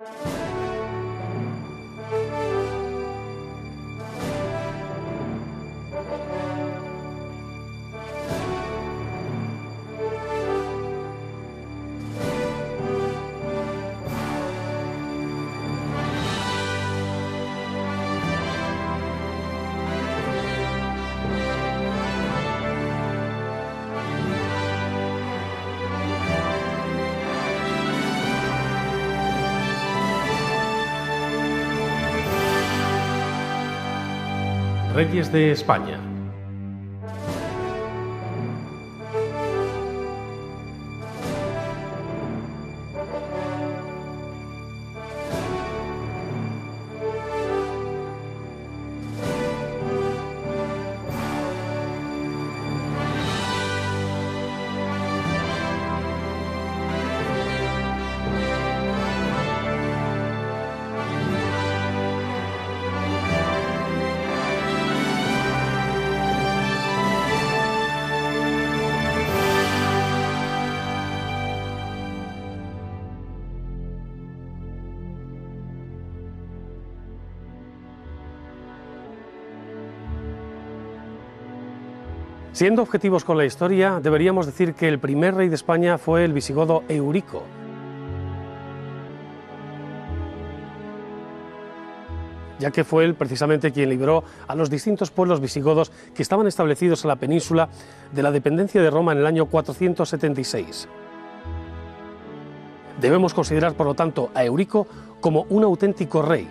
you. Reyes de España. Siendo objetivos con la historia, deberíamos decir que el primer rey de España fue el visigodo Eurico. ya que fue él precisamente quien libró a los distintos pueblos visigodos que estaban establecidos en la península de la dependencia de Roma en el año 476. Debemos considerar, por lo tanto, a Eurico como un auténtico rey,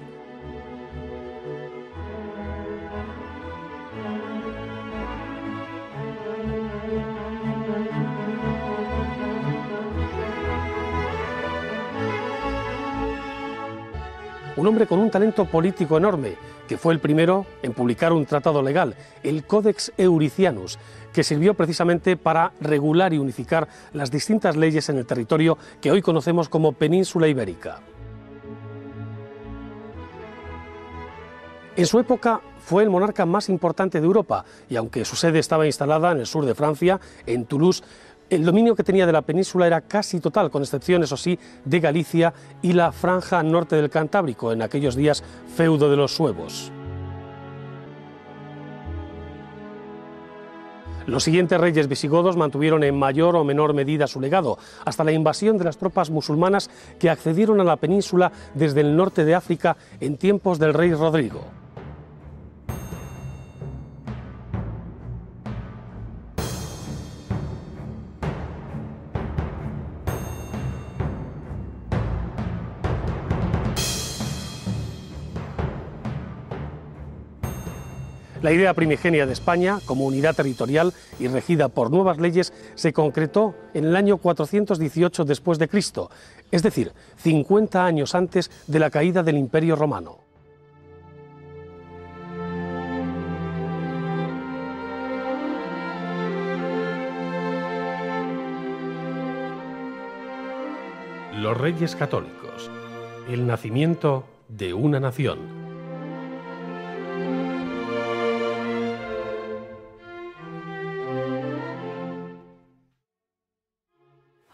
un hombre con un talento político enorme, que fue el primero en publicar un tratado legal, el Codex Euricianus, que sirvió precisamente para regular y unificar las distintas leyes en el territorio que hoy conocemos como Península Ibérica. En su época fue el monarca más importante de Europa y aunque su sede estaba instalada en el sur de Francia, en Toulouse, el dominio que tenía de la península era casi total, con excepción, eso sí, de Galicia y la franja norte del Cantábrico, en aquellos días feudo de los suevos. Los siguientes reyes visigodos mantuvieron en mayor o menor medida su legado, hasta la invasión de las tropas musulmanas que accedieron a la península desde el norte de África en tiempos del rey Rodrigo. La idea primigenia de España, como unidad territorial y regida por nuevas leyes, se concretó en el año 418 después de Cristo, es decir, 50 años antes de la caída del Imperio Romano. Los Reyes Católicos. El nacimiento de una nación.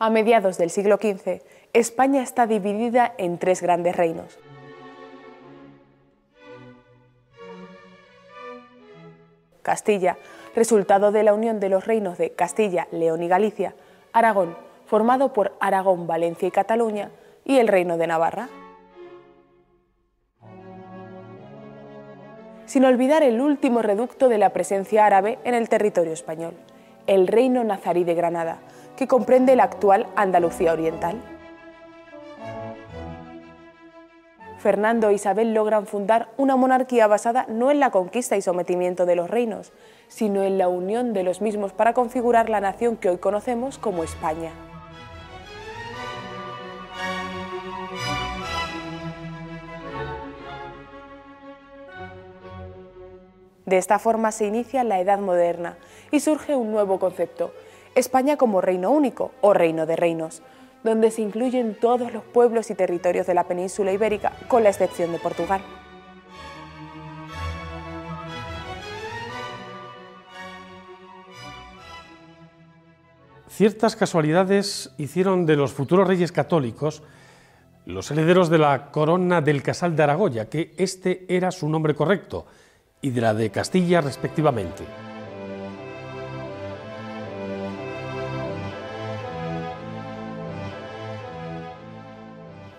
A mediados del siglo XV, España está dividida en tres grandes reinos. Castilla, resultado de la unión de los reinos de Castilla, León y Galicia, Aragón, formado por Aragón, Valencia y Cataluña, y el Reino de Navarra. Sin olvidar el último reducto de la presencia árabe en el territorio español, el Reino Nazarí de Granada, que comprende la actual Andalucía Oriental. Fernando e Isabel logran fundar una monarquía basada no en la conquista y sometimiento de los reinos, sino en la unión de los mismos para configurar la nación que hoy conocemos como España. De esta forma se inicia la Edad Moderna y surge un nuevo concepto, España como reino único o reino de reinos, donde se incluyen todos los pueblos y territorios de la península ibérica, con la excepción de Portugal. Ciertas casualidades hicieron de los futuros reyes católicos los herederos de la corona del Casal de Aragoya, que este era su nombre correcto, y de la de Castilla respectivamente.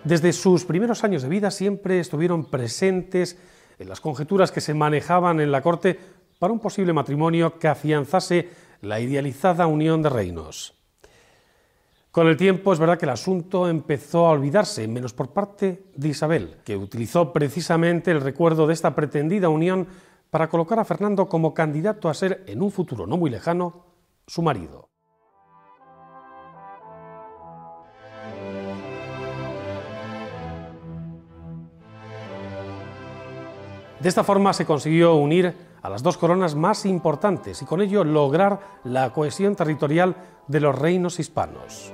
Desde sus primeros años de vida siempre estuvieron presentes en las conjeturas que se manejaban en la corte para un posible matrimonio que afianzase la idealizada unión de reinos. Con el tiempo es verdad que el asunto empezó a olvidarse, menos por parte de Isabel, que utilizó precisamente el recuerdo de esta pretendida unión para colocar a Fernando como candidato a ser, en un futuro no muy lejano, su marido. De esta forma se consiguió unir a las dos coronas más importantes y con ello lograr la cohesión territorial de los reinos hispanos.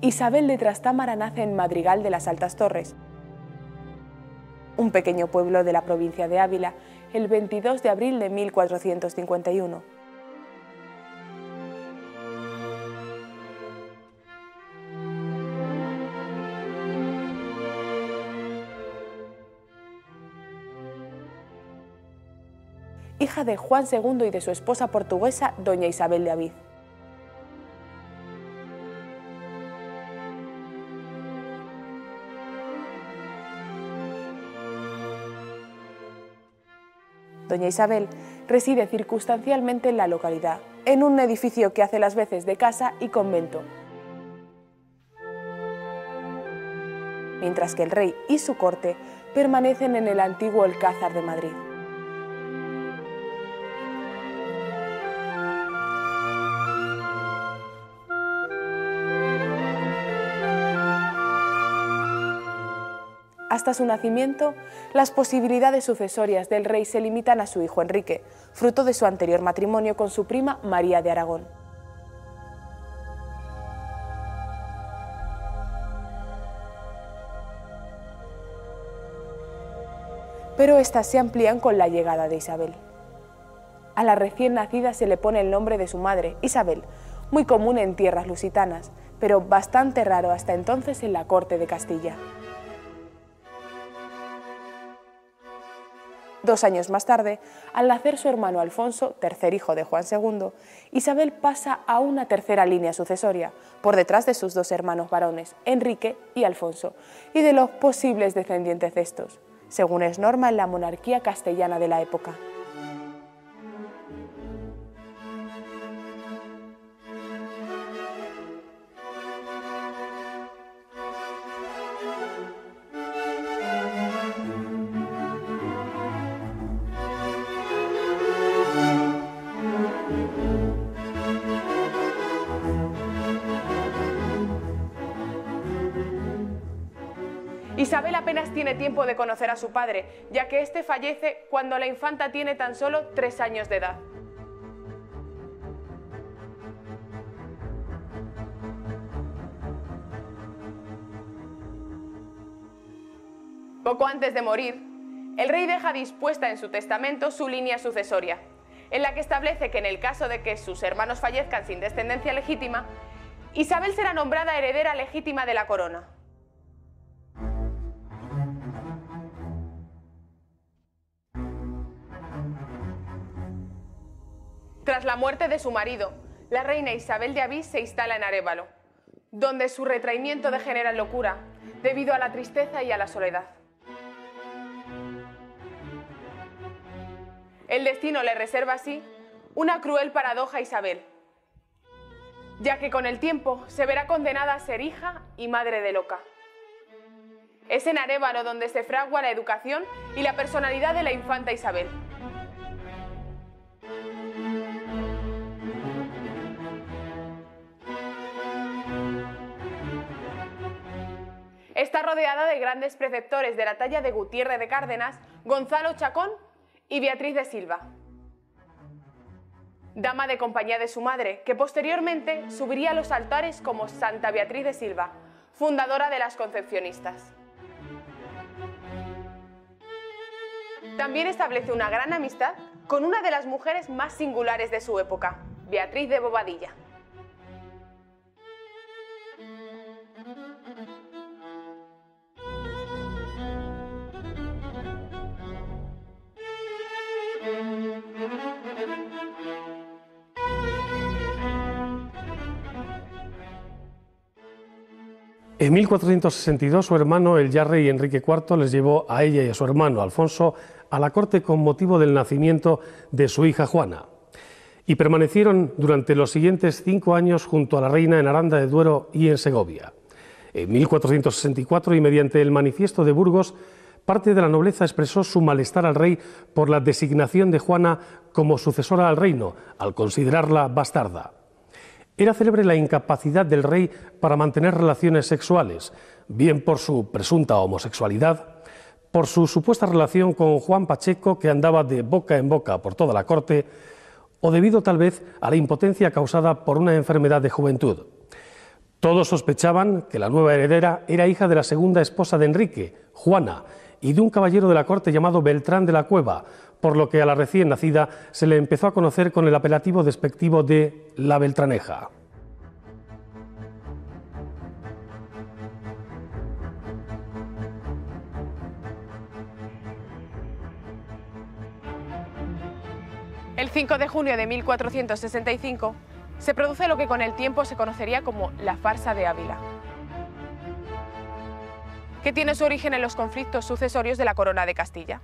Isabel de Trastámara nace en Madrigal de las Altas Torres, un pequeño pueblo de la provincia de Ávila, el 22 de abril de 1451. Hija de Juan II y de su esposa portuguesa, doña Isabel de Aviz. Doña Isabel reside circunstancialmente en la localidad, en un edificio que hace las veces de casa y convento. Mientras que el rey y su corte permanecen en el antiguo Alcázar de Madrid. Hasta su nacimiento, las posibilidades sucesorias del rey se limitan a su hijo Enrique, fruto de su anterior matrimonio con su prima María de Aragón. Pero estas se amplían con la llegada de Isabel. A la recién nacida se le pone el nombre de su madre, Isabel, muy común en tierras lusitanas, pero bastante raro hasta entonces en la corte de Castilla. Dos años más tarde, al nacer su hermano Alfonso, tercer hijo de Juan II, Isabel pasa a una tercera línea sucesoria, por detrás de sus dos hermanos varones, Enrique y Alfonso, y de los posibles descendientes de estos, según es norma en la monarquía castellana de la época. Isabel apenas tiene tiempo de conocer a su padre, ya que éste fallece cuando la infanta tiene tan solo tres años de edad. Poco antes de morir, el rey deja dispuesta en su testamento su línea sucesoria, en la que establece que en el caso de que sus hermanos fallezcan sin descendencia legítima, Isabel será nombrada heredera legítima de la corona. Tras la muerte de su marido, la reina Isabel de Avís se instala en Arévalo, donde su retraimiento degenera en locura debido a la tristeza y a la soledad. El destino le reserva así una cruel paradoja a Isabel, ya que con el tiempo se verá condenada a ser hija y madre de loca. Es en Arévalo donde se fragua la educación y la personalidad de la infanta Isabel. Está rodeada de grandes preceptores de la talla de Gutiérrez de Cárdenas, Gonzalo Chacón y Beatriz de Silva. Dama de compañía de su madre, que posteriormente subiría a los altares como Santa Beatriz de Silva, fundadora de las Concepcionistas. También establece una gran amistad con una de las mujeres más singulares de su época, Beatriz de Bobadilla. En 1462 su hermano, el ya rey Enrique IV, les llevó a ella y a su hermano Alfonso a la corte con motivo del nacimiento de su hija Juana. Y permanecieron durante los siguientes cinco años junto a la reina en Aranda de Duero y en Segovia. En 1464 y mediante el manifiesto de Burgos, parte de la nobleza expresó su malestar al rey por la designación de Juana como sucesora al reino, al considerarla bastarda. Era célebre la incapacidad del rey para mantener relaciones sexuales, bien por su presunta homosexualidad, por su supuesta relación con Juan Pacheco, que andaba de boca en boca por toda la corte, o debido tal vez a la impotencia causada por una enfermedad de juventud. Todos sospechaban que la nueva heredera era hija de la segunda esposa de Enrique, Juana, y de un caballero de la corte llamado Beltrán de la Cueva, por lo que a la recién nacida se le empezó a conocer con el apelativo despectivo de la Beltraneja. El 5 de junio de 1465 se produce lo que con el tiempo se conocería como la farsa de Ávila, que tiene su origen en los conflictos sucesorios de la corona de Castilla.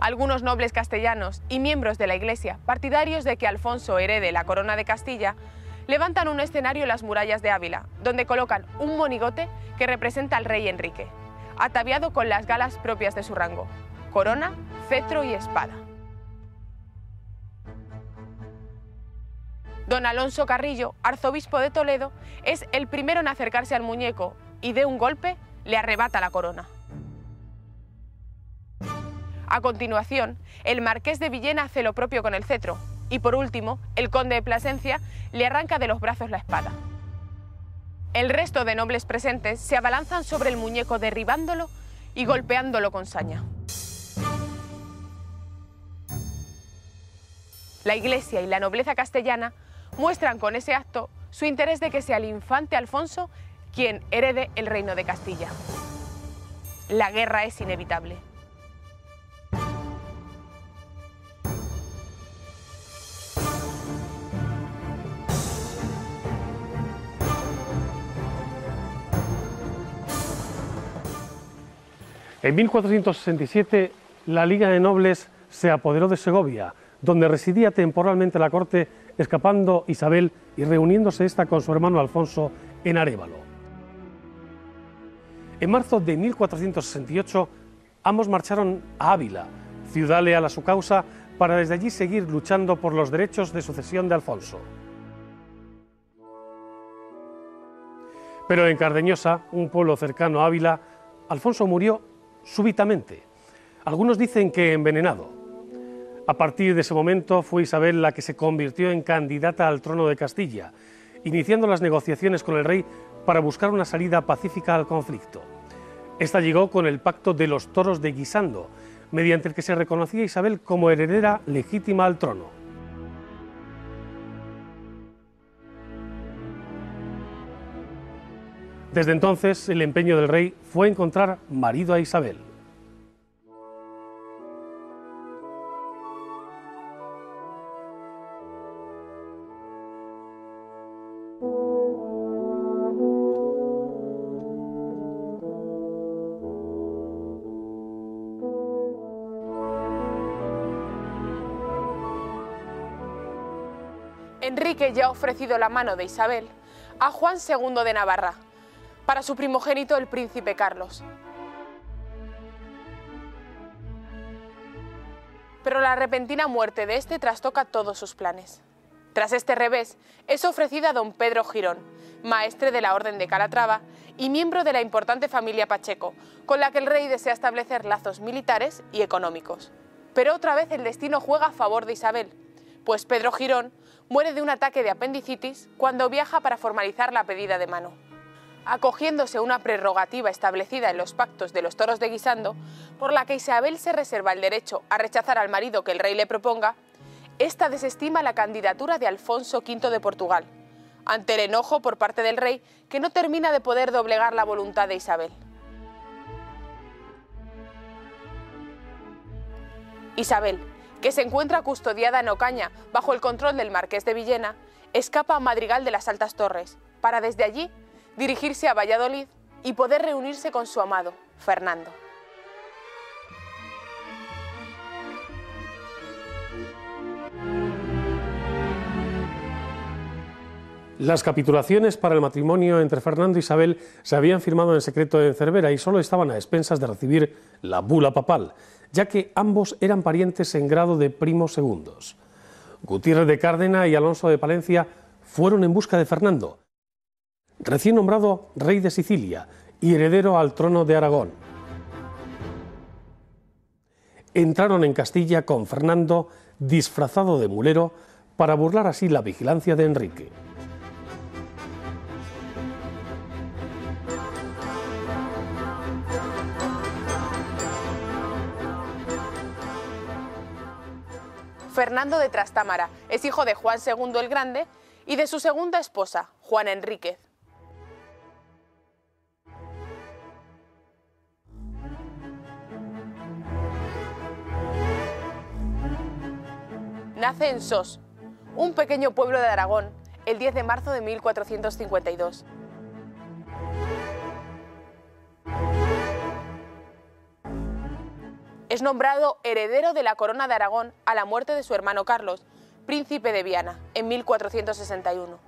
Algunos nobles castellanos y miembros de la Iglesia, partidarios de que Alfonso herede la corona de Castilla, levantan un escenario en las murallas de Ávila, donde colocan un monigote que representa al rey Enrique, ataviado con las galas propias de su rango, corona, cetro y espada. Don Alonso Carrillo, arzobispo de Toledo, es el primero en acercarse al muñeco y de un golpe le arrebata la corona. A continuación, el marqués de Villena hace lo propio con el cetro y por último, el conde de Plasencia le arranca de los brazos la espada. El resto de nobles presentes se abalanzan sobre el muñeco derribándolo y golpeándolo con saña. La iglesia y la nobleza castellana muestran con ese acto su interés de que sea el infante Alfonso quien herede el reino de Castilla. La guerra es inevitable. En 1467 la Liga de Nobles se apoderó de Segovia, donde residía temporalmente la corte, escapando Isabel y reuniéndose esta con su hermano Alfonso en Arévalo. En marzo de 1468 ambos marcharon a Ávila, ciudad leal a su causa, para desde allí seguir luchando por los derechos de sucesión de Alfonso. Pero en Cardeñosa, un pueblo cercano a Ávila, Alfonso murió súbitamente. Algunos dicen que envenenado. A partir de ese momento fue Isabel la que se convirtió en candidata al trono de Castilla, iniciando las negociaciones con el rey para buscar una salida pacífica al conflicto. Esta llegó con el pacto de los toros de Guisando, mediante el que se reconocía a Isabel como heredera legítima al trono. Desde entonces, el empeño del rey fue encontrar marido a Isabel. Enrique ya ha ofrecido la mano de Isabel a Juan II de Navarra, para su primogénito el príncipe Carlos. Pero la repentina muerte de este trastoca todos sus planes. Tras este revés, es ofrecida a don Pedro Girón, maestre de la Orden de Calatrava y miembro de la importante familia Pacheco, con la que el rey desea establecer lazos militares y económicos. Pero otra vez el destino juega a favor de Isabel, pues Pedro Girón muere de un ataque de apendicitis cuando viaja para formalizar la pedida de mano. Acogiéndose a una prerrogativa establecida en los pactos de los toros de Guisando, por la que Isabel se reserva el derecho a rechazar al marido que el rey le proponga, esta desestima la candidatura de Alfonso V de Portugal, ante el enojo por parte del rey que no termina de poder doblegar la voluntad de Isabel. Isabel, que se encuentra custodiada en Ocaña bajo el control del marqués de Villena, escapa a Madrigal de las Altas Torres, para desde allí dirigirse a Valladolid y poder reunirse con su amado, Fernando. Las capitulaciones para el matrimonio entre Fernando e Isabel se habían firmado en secreto en Cervera y solo estaban a expensas de recibir la bula papal, ya que ambos eran parientes en grado de primos segundos. Gutiérrez de Cárdena y Alonso de Palencia fueron en busca de Fernando, recién nombrado rey de Sicilia y heredero al trono de Aragón. Entraron en Castilla con Fernando disfrazado de mulero para burlar así la vigilancia de Enrique. Fernando de Trastámara es hijo de Juan II el Grande y de su segunda esposa, Juana Enríquez. Nace en Sos, un pequeño pueblo de Aragón, el 10 de marzo de 1452. Es nombrado heredero de la corona de Aragón a la muerte de su hermano Carlos, príncipe de Viana, en 1461.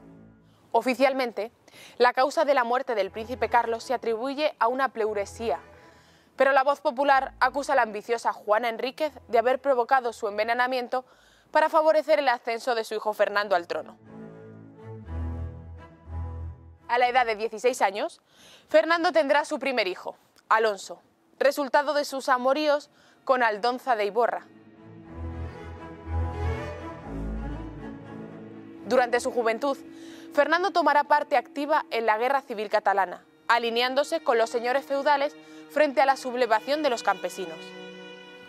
Oficialmente, la causa de la muerte del príncipe Carlos se atribuye a una pleuresía, pero la voz popular acusa a la ambiciosa Juana Enríquez de haber provocado su envenenamiento para favorecer el ascenso de su hijo Fernando al trono. A la edad de 16 años, Fernando tendrá su primer hijo, Alonso, resultado de sus amoríos con Aldonza de Iborra. Durante su juventud, Fernando tomará parte activa en la Guerra Civil Catalana, alineándose con los señores feudales frente a la sublevación de los campesinos.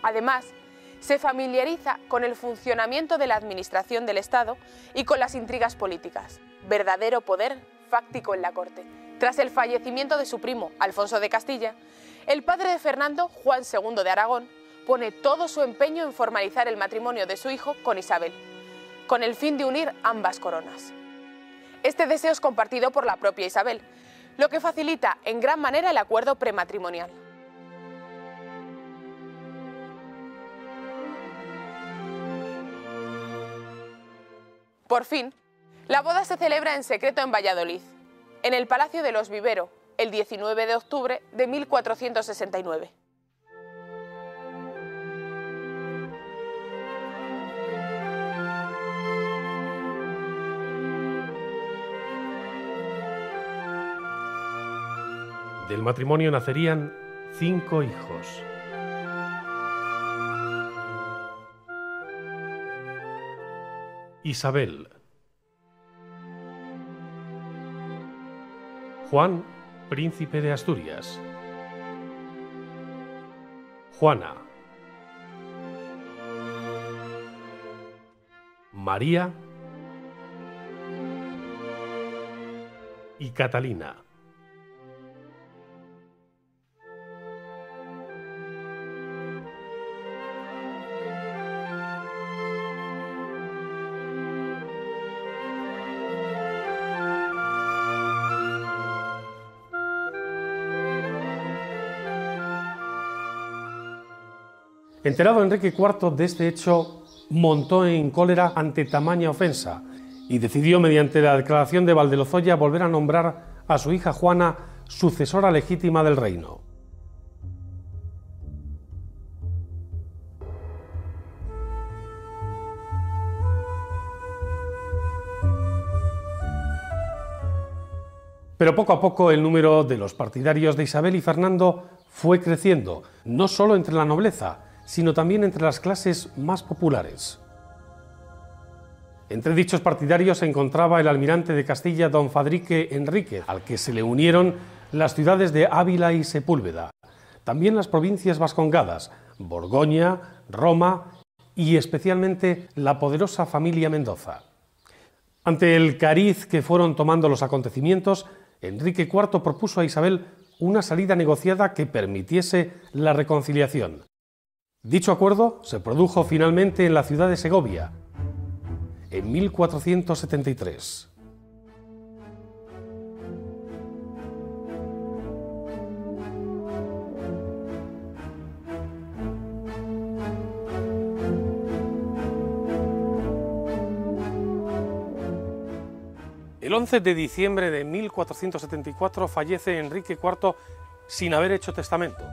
Además, se familiariza con el funcionamiento de la administración del Estado y con las intrigas políticas, verdadero poder fáctico en la corte. Tras el fallecimiento de su primo, Alfonso de Castilla, el padre de Fernando, Juan II de Aragón, pone todo su empeño en formalizar el matrimonio de su hijo con Isabel, con el fin de unir ambas coronas. Este deseo es compartido por la propia Isabel, lo que facilita en gran manera el acuerdo prematrimonial. Por fin, la boda se celebra en secreto en Valladolid, en el Palacio de los Vivero, el 19 de octubre de 1469. Del matrimonio nacerían cinco hijos. Isabel. Juan, príncipe de Asturias. Juana. María y Catalina. Enterado Enrique IV de este hecho, montó en cólera ante tamaña ofensa y decidió, mediante la declaración de Valdelozoya, volver a nombrar a su hija Juana sucesora legítima del reino. Pero poco a poco el número de los partidarios de Isabel y Fernando fue creciendo, no solo entre la nobleza, sino también entre las clases más populares. Entre dichos partidarios se encontraba el almirante de Castilla, don Fadrique Enrique, al que se le unieron las ciudades de Ávila y Sepúlveda, también las provincias vascongadas, Borgoña, Roma y especialmente la poderosa familia Mendoza. Ante el cariz que fueron tomando los acontecimientos, Enrique IV propuso a Isabel una salida negociada que permitiese la reconciliación. Dicho acuerdo se produjo finalmente en la ciudad de Segovia, en 1473. El 11 de diciembre de 1474 fallece Enrique IV sin haber hecho testamento.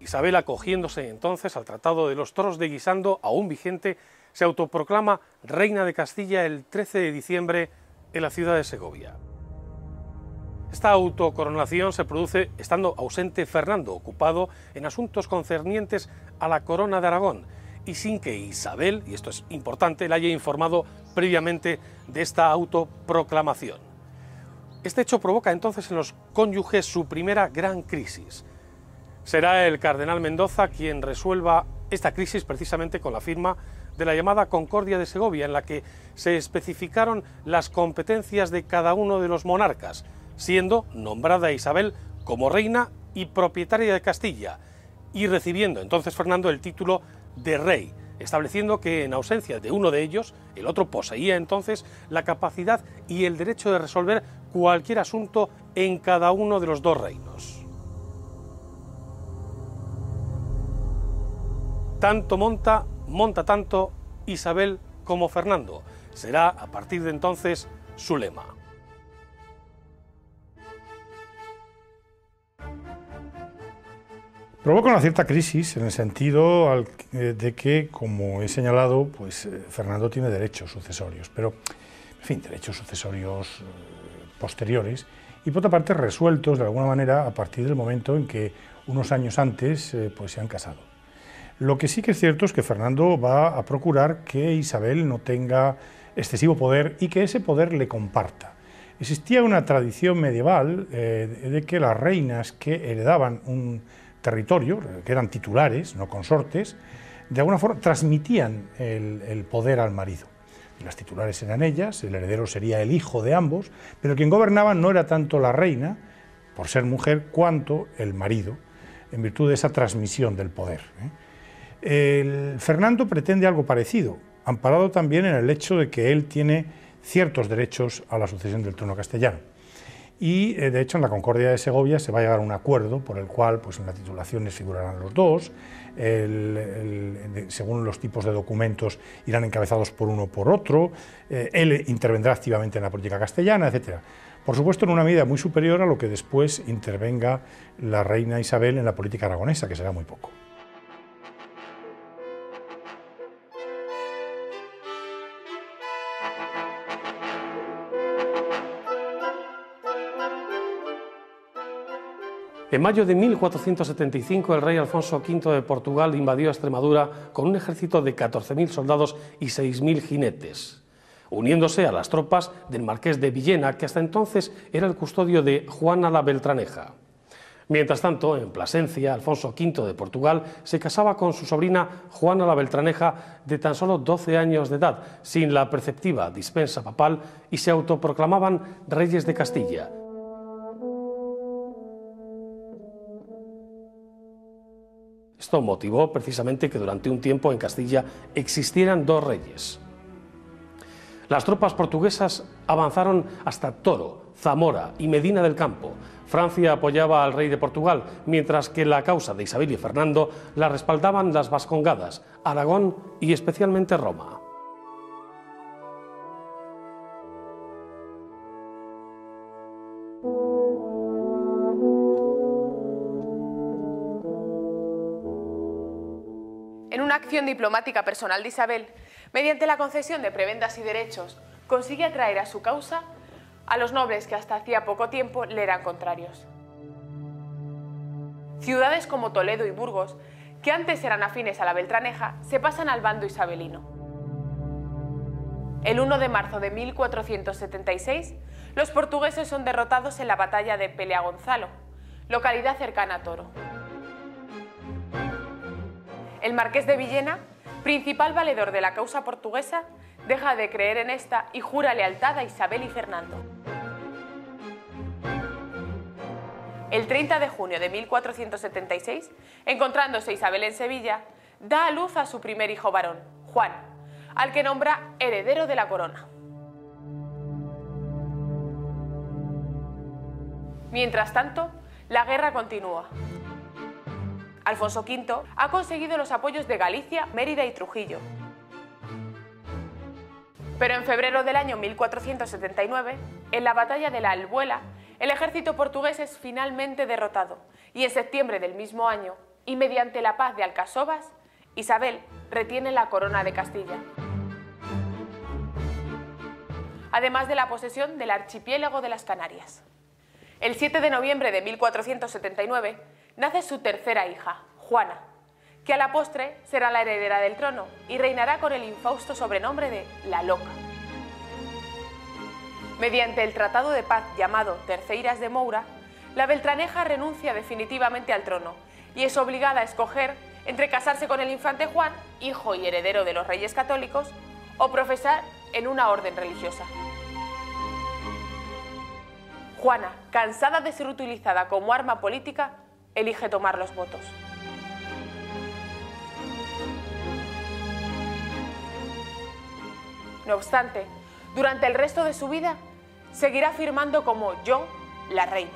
Isabel, acogiéndose entonces al Tratado de los Toros de Guisando, aún vigente, se autoproclama reina de Castilla el 13 de diciembre en la ciudad de Segovia. Esta autocoronación se produce estando ausente Fernando, ocupado en asuntos concernientes a la corona de Aragón, y sin que Isabel, y esto es importante, le haya informado previamente de esta autoproclamación. Este hecho provoca entonces en los cónyuges su primera gran crisis. Será el cardenal Mendoza quien resuelva esta crisis precisamente con la firma de la llamada Concordia de Segovia, en la que se especificaron las competencias de cada uno de los monarcas, siendo nombrada Isabel como reina y propietaria de Castilla, y recibiendo entonces Fernando el título de rey, estableciendo que en ausencia de uno de ellos, el otro poseía entonces la capacidad y el derecho de resolver cualquier asunto en cada uno de los dos reinos. Tanto monta, monta tanto Isabel como Fernando. Será a partir de entonces su lema. Provoca una cierta crisis en el sentido eh, de que, como he señalado, pues eh, Fernando tiene derechos sucesorios, pero, en fin, derechos sucesorios eh, posteriores y, por otra parte, resueltos de alguna manera a partir del momento en que unos años antes pues, se han casado. Lo que sí que es cierto es que Fernando va a procurar que Isabel no tenga excesivo poder y que ese poder le comparta. Existía una tradición medieval de que las reinas que heredaban un territorio, que eran titulares, no consortes, de alguna forma transmitían el, poder al marido. las titulares eran ellas, el heredero sería el hijo de ambos, pero quien gobernaba no era tanto la reina, por ser mujer, cuanto el marido, en virtud de esa transmisión del poder. ¿eh? El Fernando pretende algo parecido, amparado también en el hecho de que él tiene ciertos derechos a la sucesión del trono castellano y eh, de hecho en la Concordia de Segovia se va a llegar a un acuerdo por el cual pues, en las titulaciones figurarán los dos, según los tipos de documentos irán encabezados por uno o por otro, eh, él intervendrá activamente en la política castellana, etc. Por supuesto en una medida muy superior a lo que después intervenga la reina Isabel en la política aragonesa, que será muy poco. En mayo de 1475 el rey Alfonso V de Portugal invadió Extremadura con un ejército de 14.000 soldados y 6.000 jinetes, uniéndose a las tropas del marqués de Villena, que hasta entonces era el custodio de Juana la Beltraneja. Mientras tanto, en Plasencia, Alfonso V de Portugal se casaba con su sobrina Juana la Beltraneja de tan solo 12 años de edad, sin la preceptiva dispensa papal, y se autoproclamaban reyes de Castilla, Esto motivó precisamente que durante un tiempo en Castilla existieran dos reyes. Las tropas portuguesas avanzaron hasta Toro, Zamora y Medina del Campo. Francia apoyaba al rey de Portugal, mientras que la causa de Isabel y Fernando la respaldaban las Vascongadas, Aragón y especialmente Roma. Acción diplomática personal de Isabel, mediante la concesión de prebendas y derechos, consigue atraer a su causa a los nobles que hasta hacía poco tiempo le eran contrarios. Ciudades como Toledo y Burgos, que antes eran afines a la Beltraneja, se pasan al bando isabelino. El 1 de marzo de 1476, los portugueses son derrotados en la batalla de Pelea Gonzalo, localidad cercana a Toro. El marqués de Villena, principal valedor de la causa portuguesa, deja de creer en esta y jura lealtad a Isabel y Fernando. El 30 de junio de 1476, encontrándose Isabel en Sevilla, da a luz a su primer hijo varón, Juan, al que nombra heredero de la corona. Mientras tanto, la guerra continúa. Alfonso V ha conseguido los apoyos de Galicia, Mérida y Trujillo. Pero en febrero del año 1479, en la batalla de la Albuela, el ejército portugués es finalmente derrotado y en septiembre del mismo año, y mediante la paz de Alcasovas, Isabel retiene la corona de Castilla. Además de la posesión del archipiélago de las Canarias. El 7 de noviembre de 1479 nace su tercera hija, Juana, que a la postre será la heredera del trono y reinará con el infausto sobrenombre de La Loca. Mediante el Tratado de Paz llamado Terceiras de Moura, la Beltraneja renuncia definitivamente al trono y es obligada a escoger entre casarse con el infante Juan, hijo y heredero de los reyes católicos, o profesar en una orden religiosa. Juana, cansada de ser utilizada como arma política, elige tomar los votos. No obstante, durante el resto de su vida seguirá firmando como yo, la reina.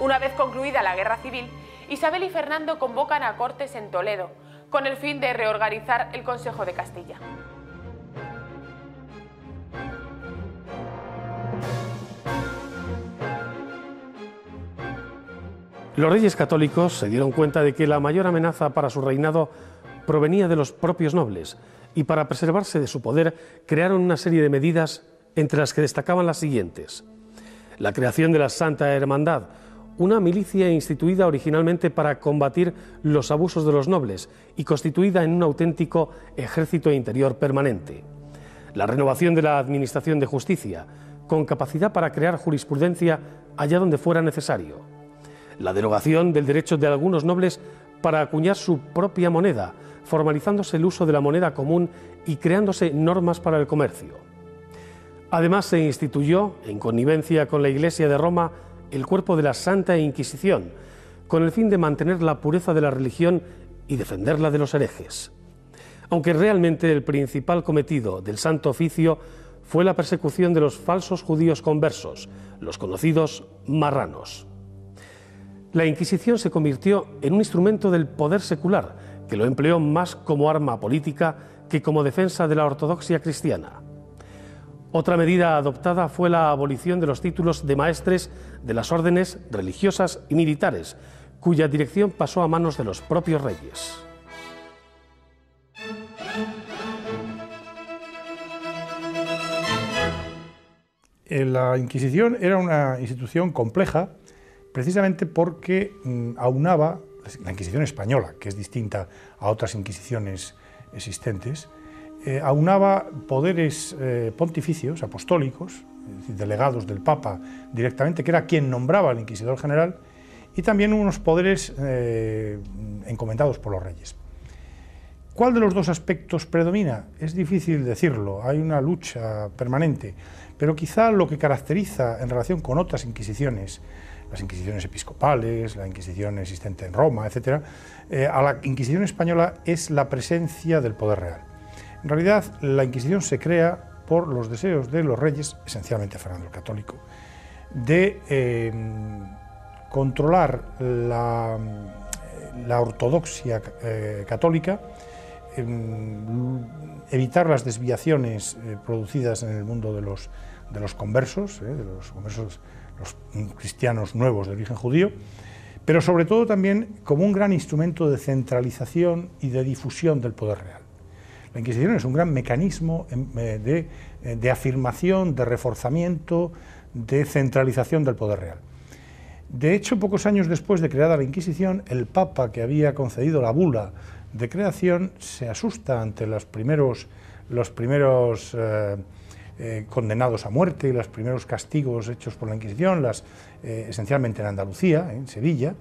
Una vez concluida la guerra civil, Isabel y Fernando convocan a Cortes en Toledo, con el fin de reorganizar el Consejo de Castilla. Los reyes católicos se dieron cuenta de que la mayor amenaza para su reinado provenía de los propios nobles y para preservarse de su poder crearon una serie de medidas entre las que destacaban las siguientes. La creación de la Santa Hermandad, una milicia instituida originalmente para combatir los abusos de los nobles y constituida en un auténtico ejército interior permanente. La renovación de la Administración de Justicia, con capacidad para crear jurisprudencia allá donde fuera necesario la derogación del derecho de algunos nobles para acuñar su propia moneda, formalizándose el uso de la moneda común y creándose normas para el comercio. Además se instituyó, en connivencia con la Iglesia de Roma, el cuerpo de la Santa Inquisición, con el fin de mantener la pureza de la religión y defenderla de los herejes. Aunque realmente el principal cometido del Santo Oficio fue la persecución de los falsos judíos conversos, los conocidos marranos la Inquisición se convirtió en un instrumento del poder secular, que lo empleó más como arma política que como defensa de la ortodoxia cristiana. Otra medida adoptada fue la abolición de los títulos de maestres de las órdenes religiosas y militares, cuya dirección pasó a manos de los propios reyes. La Inquisición era una institución compleja precisamente porque mm, aunaba la Inquisición española, que es distinta a otras inquisiciones existentes, eh, aunaba poderes eh, pontificios, apostólicos, delegados del Papa directamente, que era quien nombraba al inquisidor general, y también unos poderes eh, encomendados por los reyes. ¿Cuál de los dos aspectos predomina? Es difícil decirlo, hay una lucha permanente, pero quizá lo que caracteriza en relación con otras inquisiciones las inquisiciones episcopales, la inquisición existente en Roma, etc., eh, a la Inquisición española es la presencia del poder real. En realidad, la Inquisición se crea por los deseos de los reyes, esencialmente Fernando el Católico, de em, controlar la, ortodoxia eh, católica, em, evitar las desviaciones eh, producidas en el mundo de los, de los conversos, de los conversos los cristianos nuevos de origen judío, pero sobre todo también como un gran instrumento de centralización y de difusión del poder real. La Inquisición es un gran mecanismo em, eh, eh, de, afirmación, de reforzamiento, de centralización del poder real. De hecho, pocos años después de creada la Inquisición, el Papa que había concedido la bula de creación se asusta ante los primeros, los primeros eh, eh, condenados a muerte y los primeros castigos hechos por la Inquisición, las, eh, esencialmente en Andalucía, en Sevilla,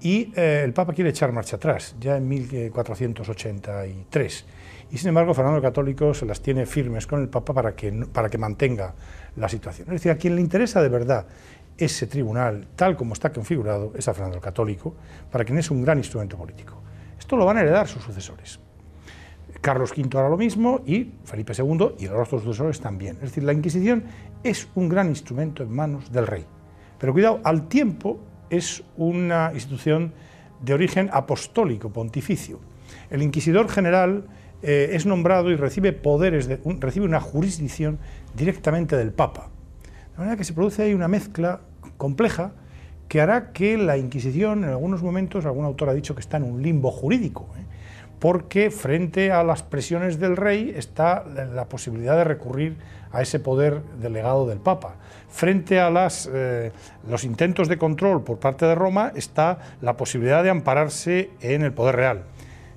y el Papa quiere echar marcha atrás, ya en 1483. Y sin embargo, Fernando el Católico se las tiene firmes con el Papa para que, para que mantenga la situación. Es decir, a quien le interesa de verdad ese tribunal, tal como está configurado, es a Fernando el Católico, para quien es un gran instrumento político. Esto lo van a heredar sus sucesores. Carlos V hará lo mismo y Felipe II y los otros sucesores también. Es decir, la Inquisición es un gran instrumento en manos del rey. Pero cuidado, al tiempo es una institución de origen apostólico, pontificio. El inquisidor general eh, es nombrado y recibe poderes, recibe una jurisdicción directamente del Papa. De manera que se produce ahí una mezcla compleja que hará que la Inquisición, en algunos momentos, algún autor ha dicho que está en un limbo jurídico, ¿eh? Porque frente a las presiones del rey está la posibilidad de recurrir a ese poder delegado del Papa. Frente a eh, los intentos de control por parte de Roma está la posibilidad de ampararse en el poder real.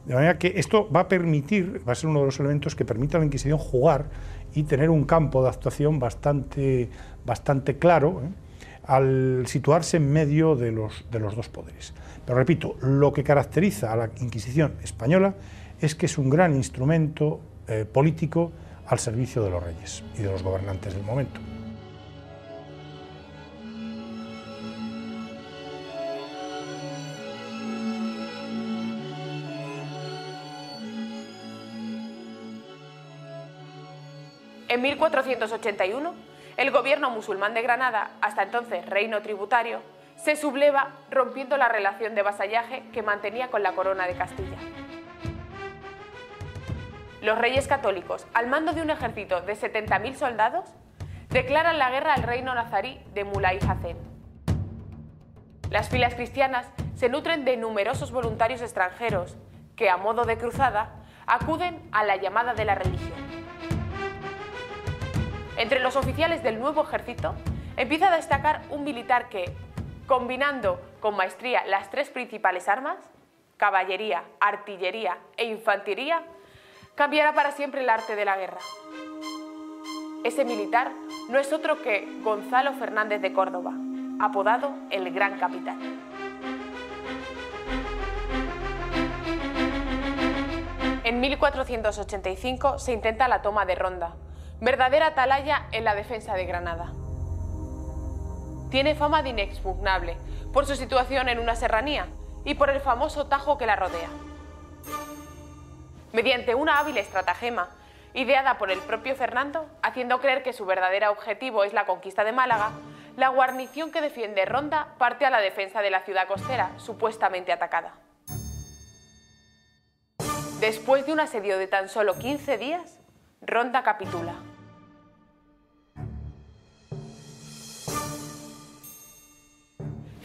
De manera que esto va a permitir, va a ser uno de los elementos que permita a la Inquisición jugar y tener un campo de actuación bastante, bastante claro ¿eh? al situarse en medio de los, de los dos poderes. Pero repito, lo que caracteriza a la Inquisición española es que es un gran instrumento eh, político al servicio de los reyes y de los gobernantes del momento. En 1481, el gobierno musulmán de Granada, hasta entonces reino tributario, se subleva rompiendo la relación de vasallaje que mantenía con la corona de Castilla. Los reyes católicos, al mando de un ejército de 70.000 soldados, declaran la guerra al reino nazarí de Mulay Hacén. Las filas cristianas se nutren de numerosos voluntarios extranjeros que, a modo de cruzada, acuden a la llamada de la religión. Entre los oficiales del nuevo ejército empieza a destacar un militar que, combinando con maestría las tres principales armas, caballería, artillería e infantería, cambiará para siempre el arte de la guerra. Ese militar no es otro que Gonzalo Fernández de Córdoba, apodado el Gran Capitán. En 1485 se intenta la toma de Ronda, verdadera atalaya en la defensa de Granada. Tiene fama de inexpugnable por su situación en una serranía y por el famoso tajo que la rodea. Mediante una hábil estratagema, ideada por el propio Fernando, haciendo creer que su verdadero objetivo es la conquista de Málaga, la guarnición que defiende Ronda parte a la defensa de la ciudad costera, supuestamente atacada. Después de un asedio de tan solo 15 días, Ronda capitula.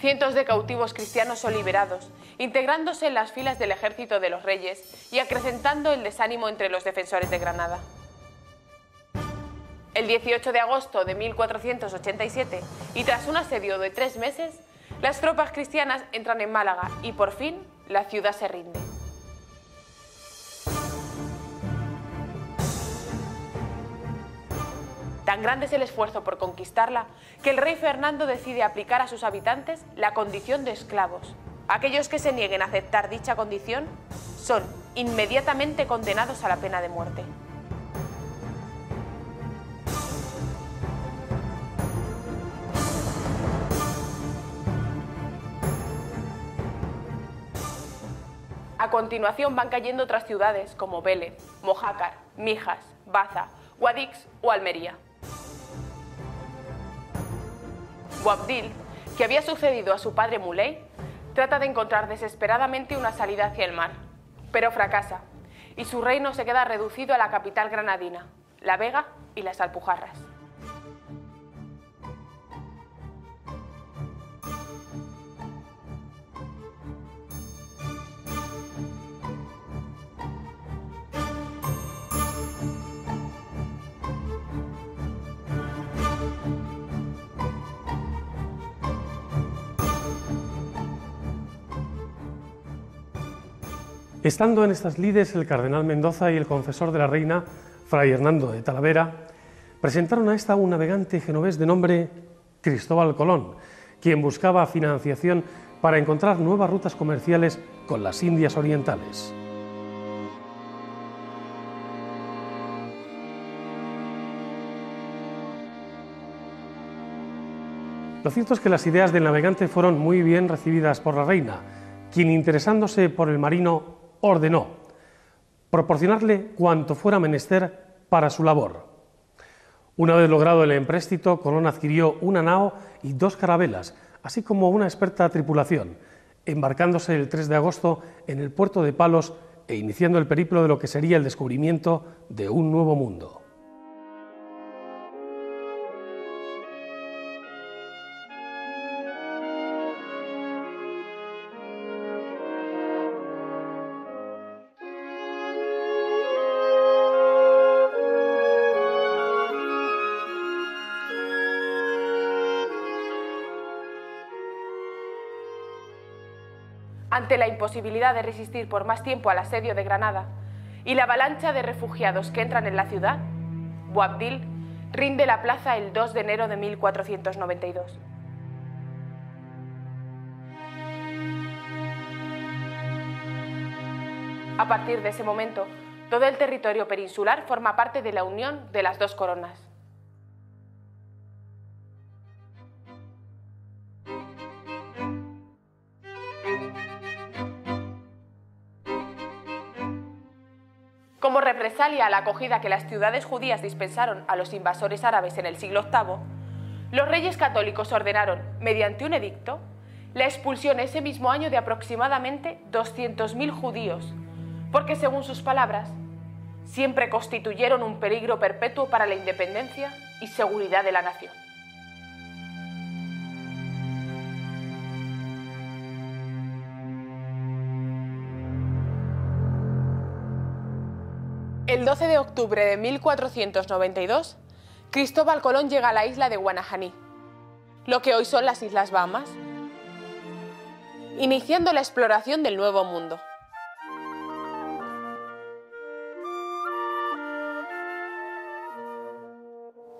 Cientos de cautivos cristianos son liberados, integrándose en las filas del ejército de los reyes y acrecentando el desánimo entre los defensores de Granada. El 18 de agosto de 1487, y tras un asedio de tres meses, las tropas cristianas entran en Málaga y por fin la ciudad se rinde. Tan grande es el esfuerzo por conquistarla que el rey Fernando decide aplicar a sus habitantes la condición de esclavos. Aquellos que se nieguen a aceptar dicha condición son inmediatamente condenados a la pena de muerte. A continuación van cayendo otras ciudades como Vélez, Mojácar, Mijas, Baza, Guadix o Almería. Boabdil, que había sucedido a su padre Muley, trata de encontrar desesperadamente una salida hacia el mar, pero fracasa, y su reino se queda reducido a la capital granadina, La Vega y las Alpujarras. Estando en estas lides, el cardenal Mendoza y el confesor de la reina, fray Hernando de Talavera, presentaron a esta un navegante genovés de nombre Cristóbal Colón, quien buscaba financiación para encontrar nuevas rutas comerciales con las Indias Orientales. Lo cierto es que las ideas del navegante fueron muy bien recibidas por la reina, quien interesándose por el marino ordenó proporcionarle cuanto fuera menester para su labor. Una vez logrado el empréstito, Colón adquirió una nao y dos carabelas, así como una experta tripulación, embarcándose el 3 de agosto en el puerto de Palos e iniciando el periplo de lo que sería el descubrimiento de un nuevo mundo. Ante la imposibilidad de resistir por más tiempo al asedio de Granada y la avalancha de refugiados que entran en la ciudad, Boabdil rinde la plaza el 2 de enero de 1492. A partir de ese momento, todo el territorio peninsular forma parte de la unión de las dos coronas. A la acogida que las ciudades judías dispensaron a los invasores árabes en el siglo VIII, los reyes católicos ordenaron, mediante un edicto, la expulsión ese mismo año de aproximadamente 200.000 judíos, porque según sus palabras, siempre constituyeron un peligro perpetuo para la independencia y seguridad de la nación. 12 de octubre de 1492, Cristóbal Colón llega a la isla de Guanajaní, lo que hoy son las Islas Bahamas, iniciando la exploración del Nuevo Mundo.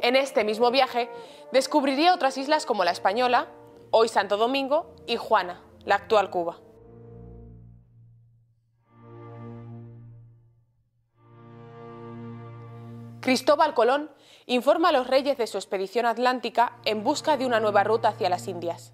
En este mismo viaje descubriría otras islas como la Española, hoy Santo Domingo, y Juana, la actual Cuba. Cristóbal Colón informa a los reyes de su expedición atlántica en busca de una nueva ruta hacia las Indias.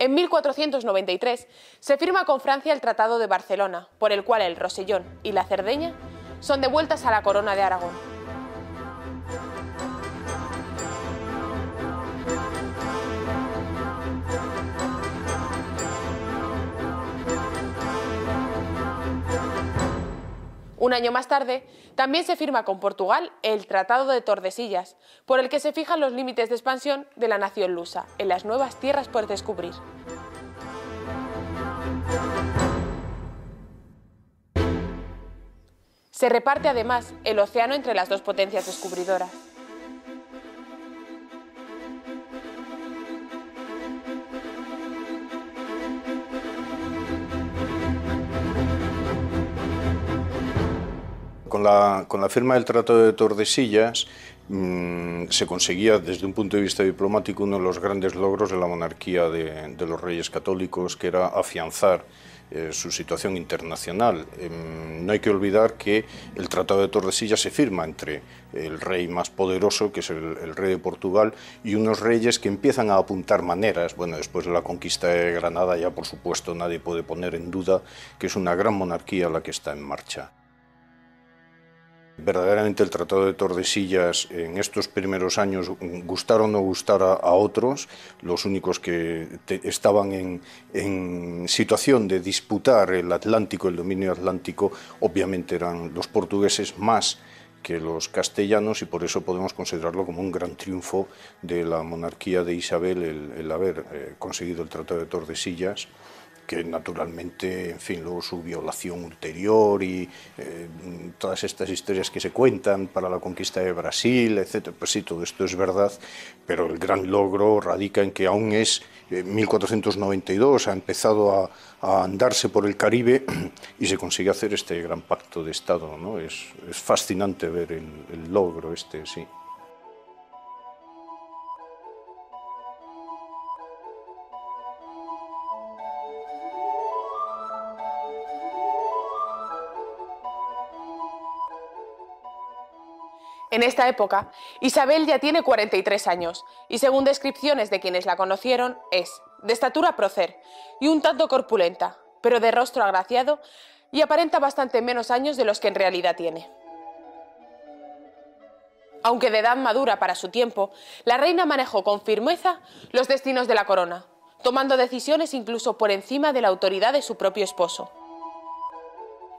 En 1493 se firma con Francia el Tratado de Barcelona, por el cual el Rosellón y la Cerdeña son devueltas a la corona de Aragón. Un año más tarde, también se firma con Portugal el Tratado de Tordesillas, por el que se fijan los límites de expansión de la nación lusa en las nuevas tierras por descubrir. Se reparte además el océano entre las dos potencias descubridoras. Con la, firma del Tratado de Tordesillas mmm, se conseguía desde un punto de vista diplomático uno de los grandes logros de la monarquía de, los reyes católicos, que era afianzar eh, su situación internacional. Eh, no hay que olvidar que el Tratado de Tordesillas se firma entre el rey más poderoso, que es el, rey de Portugal, y unos reyes que empiezan a apuntar maneras. Bueno, después de la conquista de Granada ya por supuesto nadie puede poner en duda que es una gran monarquía la que está en marcha. Verdaderamente el Tratado de Tordesillas en estos primeros años, gustar o no gustar a, otros, los únicos que estaban en, situación de disputar el Atlántico, el dominio atlántico, obviamente eran los portugueses más que los castellanos y por eso podemos considerarlo como un gran triunfo de la monarquía de Isabel el, haber eh, conseguido el Tratado de Tordesillas que naturalmente, en fin, luego su violación ulterior y eh, todas estas historias que se cuentan para la conquista de Brasil, etcétera, pues sí, todo esto es verdad, pero el gran logro radica en que aún es 1492, eh, ha empezado a, andarse por el Caribe y se consigue hacer este gran pacto de Estado, ¿no? Es, fascinante ver el logro este, sí. En esta época, Isabel ya tiene 43 años y según descripciones de quienes la conocieron, es de estatura prócer y un tanto corpulenta, pero de rostro agraciado y aparenta bastante menos años de los que en realidad tiene. Aunque de edad madura para su tiempo, la reina manejó con firmeza los destinos de la corona, tomando decisiones incluso por encima de la autoridad de su propio esposo.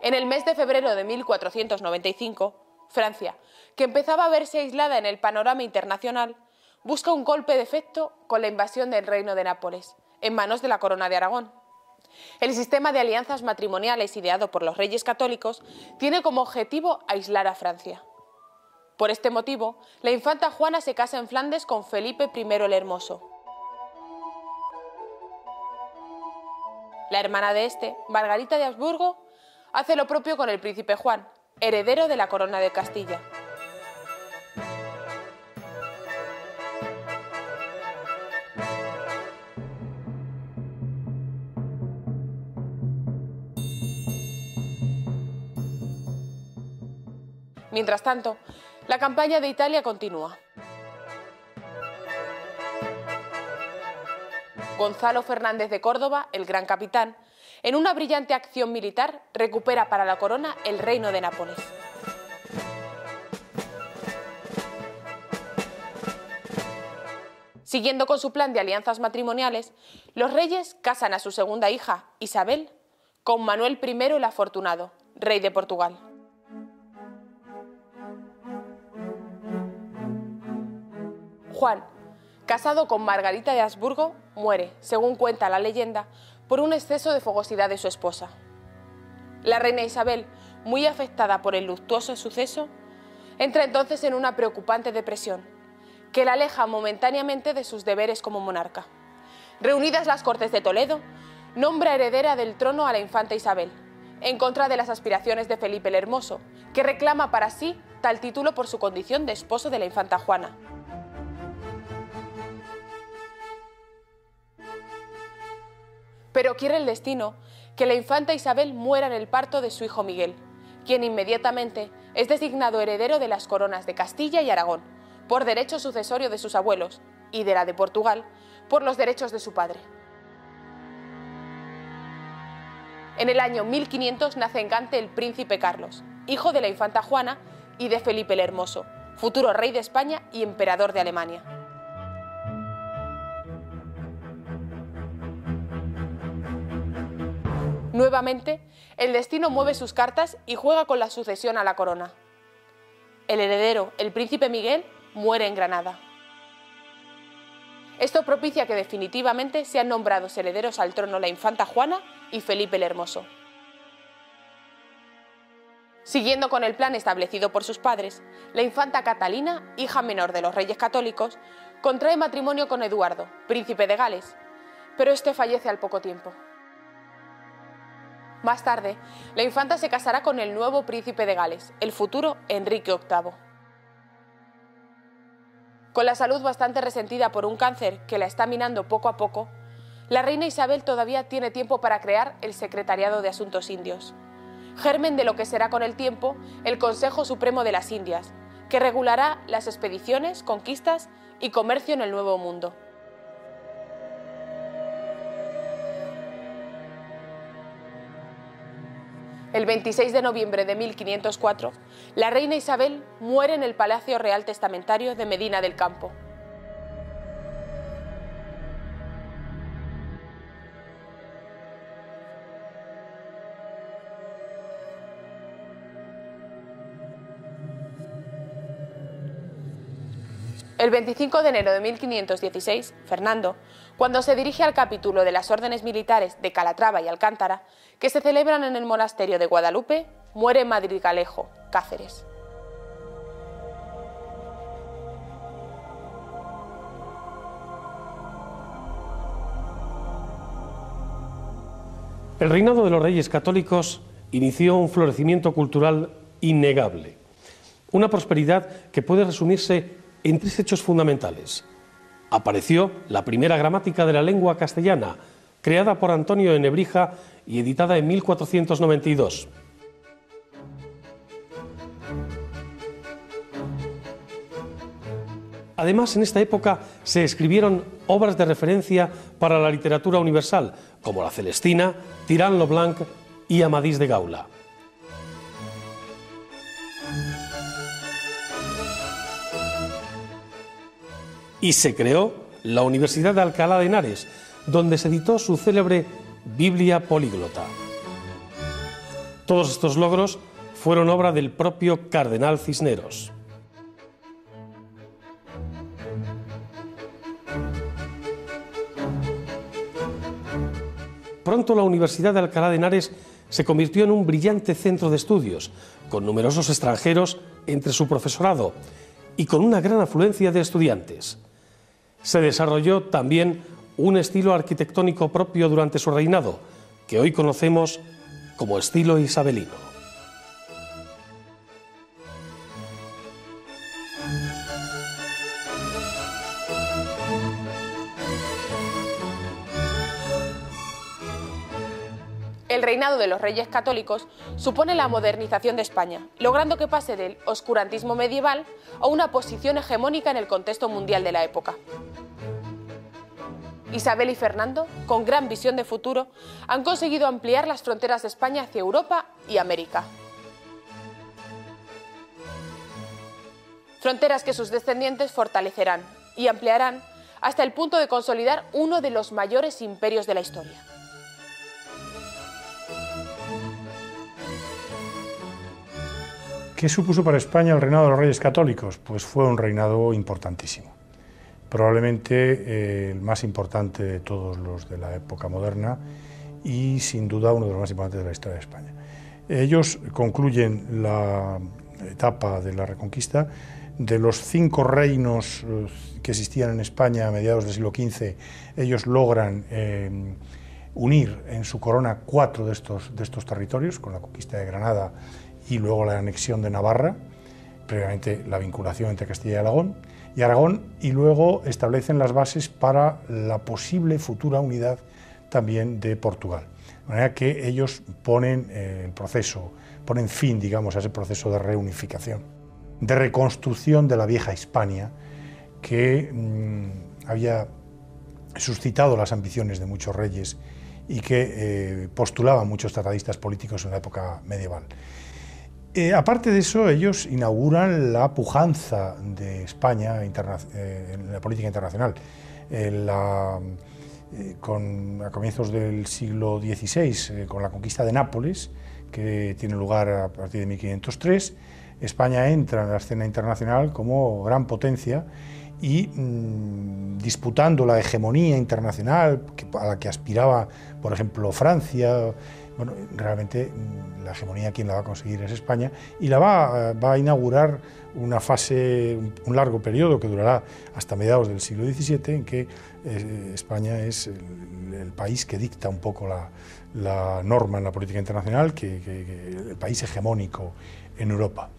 En el mes de febrero de 1495, Francia, que empezaba a verse aislada en el panorama internacional, busca un golpe de efecto con la invasión del reino de Nápoles, en manos de la corona de Aragón. El sistema de alianzas matrimoniales ideado por los reyes católicos tiene como objetivo aislar a Francia. Por este motivo, la infanta Juana se casa en Flandes con Felipe I el Hermoso. La hermana de este, Margarita de Habsburgo, hace lo propio con el príncipe Juan, heredero de la corona de Castilla. Mientras tanto, la campaña de Italia continúa. Gonzalo Fernández de Córdoba, el gran capitán, en una brillante acción militar recupera para la corona el reino de Nápoles. Siguiendo con su plan de alianzas matrimoniales, los reyes casan a su segunda hija, Isabel, con Manuel I el Afortunado, rey de Portugal. Juan, casado con Margarita de Habsburgo, muere, según cuenta la leyenda, por un exceso de fogosidad de su esposa. La reina Isabel, muy afectada por el luctuoso suceso, entra entonces en una preocupante depresión, que la aleja momentáneamente de sus deberes como monarca. Reunidas las Cortes de Toledo, nombra heredera del trono a la infanta Isabel, en contra de las aspiraciones de Felipe el Hermoso, que reclama para sí tal título por su condición de esposo de la infanta Juana. Pero quiere el destino que la infanta Isabel muera en el parto de su hijo Miguel, quien inmediatamente es designado heredero de las coronas de Castilla y Aragón, por derecho sucesorio de sus abuelos, y de la de Portugal, por los derechos de su padre. En el año 1500 nace en Gante el príncipe Carlos, hijo de la infanta Juana y de Felipe el Hermoso, futuro rey de España y emperador de Alemania. Nuevamente, el destino mueve sus cartas y juega con la sucesión a la corona. El heredero, el príncipe Miguel, muere en Granada. Esto propicia que definitivamente sean nombrados herederos al trono la infanta Juana y Felipe el Hermoso. Siguiendo con el plan establecido por sus padres, la infanta Catalina, hija menor de los reyes católicos, contrae matrimonio con Eduardo, príncipe de Gales, pero este fallece al poco tiempo. Más tarde, la infanta se casará con el nuevo príncipe de Gales, el futuro Enrique VIII. Con la salud bastante resentida por un cáncer que la está minando poco a poco, la reina Isabel todavía tiene tiempo para crear el Secretariado de Asuntos Indios, germen de lo que será con el tiempo el Consejo Supremo de las Indias, que regulará las expediciones, conquistas y comercio en el Nuevo Mundo. El 26 de noviembre de 1504, la reina Isabel muere en el Palacio Real Testamentario de Medina del Campo. El 25 de enero de 1516, Fernando, cuando se dirige al capítulo de las órdenes militares de Calatrava y Alcántara, que se celebran en el monasterio de Guadalupe, muere en Madrid-Galejo, Cáceres. El reinado de los reyes católicos inició un florecimiento cultural innegable, una prosperidad que puede resumirse en tres hechos fundamentales. Apareció la primera gramática de la lengua castellana, creada por Antonio de Nebrija y editada en 1492. Además, en esta época se escribieron obras de referencia para la literatura universal, como La Celestina, Tirán Blanc y Amadís de Gaula. Y se creó la Universidad de Alcalá de Henares, donde se editó su célebre Biblia Políglota. Todos estos logros fueron obra del propio cardenal Cisneros. Pronto la Universidad de Alcalá de Henares se convirtió en un brillante centro de estudios, con numerosos extranjeros entre su profesorado y con una gran afluencia de estudiantes. Se desarrolló también un estilo arquitectónico propio durante su reinado, que hoy conocemos como estilo isabelino. El reinado de los reyes católicos supone la modernización de España, logrando que pase del oscurantismo medieval a una posición hegemónica en el contexto mundial de la época. Isabel y Fernando, con gran visión de futuro, han conseguido ampliar las fronteras de España hacia Europa y América. Fronteras que sus descendientes fortalecerán y ampliarán hasta el punto de consolidar uno de los mayores imperios de la historia. ¿Qué supuso para España el reinado de los reyes católicos? Pues fue un reinado importantísimo probablemente eh, el más importante de todos los de la época moderna y sin duda uno de los más importantes de la historia de España. Ellos concluyen la etapa de la Reconquista. De los cinco reinos eh, que existían en España a mediados del siglo XV, ellos logran eh, unir en su corona cuatro de estos, de estos territorios, con la conquista de Granada y luego la anexión de Navarra, previamente la vinculación entre Castilla y Aragón y Aragón y luego establecen las bases para la posible futura unidad también de Portugal. De manera que ellos ponen eh, el proceso, ponen fin, digamos, a ese proceso de reunificación, de reconstrucción de la vieja Hispania que mm, había suscitado las ambiciones de muchos reyes y que eh, postulaban muchos tratadistas políticos en la época medieval. Eh, aparte de eso, ellos inauguran la pujanza de España eh, en la política internacional. Eh, con, a comienzos del siglo XVI, con la conquista de Nápoles, que tiene lugar a partir de 1503, España entra en la escena internacional como gran potencia y mm, disputando la hegemonía internacional a la que aspiraba, por ejemplo, Francia, bueno, realmente mm, la hegemonía quien la va a conseguir es España y la va, va a inaugurar una fase, un largo periodo que durará hasta mediados del siglo XVII, en que eh, España es el, país que dicta un poco la, norma en la política internacional, que, el país hegemónico en Europa.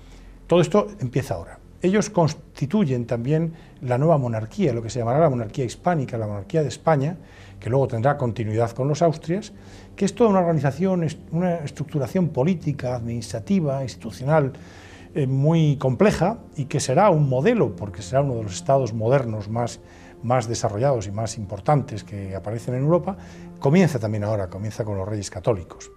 Todo esto empieza ahora. Ellos constituyen también la nueva monarquía, lo que se llamará la monarquía hispánica, la monarquía de España, que luego tendrá continuidad con los Austrias, que es toda una organización, una estructuración política, administrativa, institucional eh, muy compleja y que será un modelo, porque será uno de los estados modernos más, más desarrollados y más importantes que aparecen en Europa, comienza también ahora, comienza con los reyes católicos.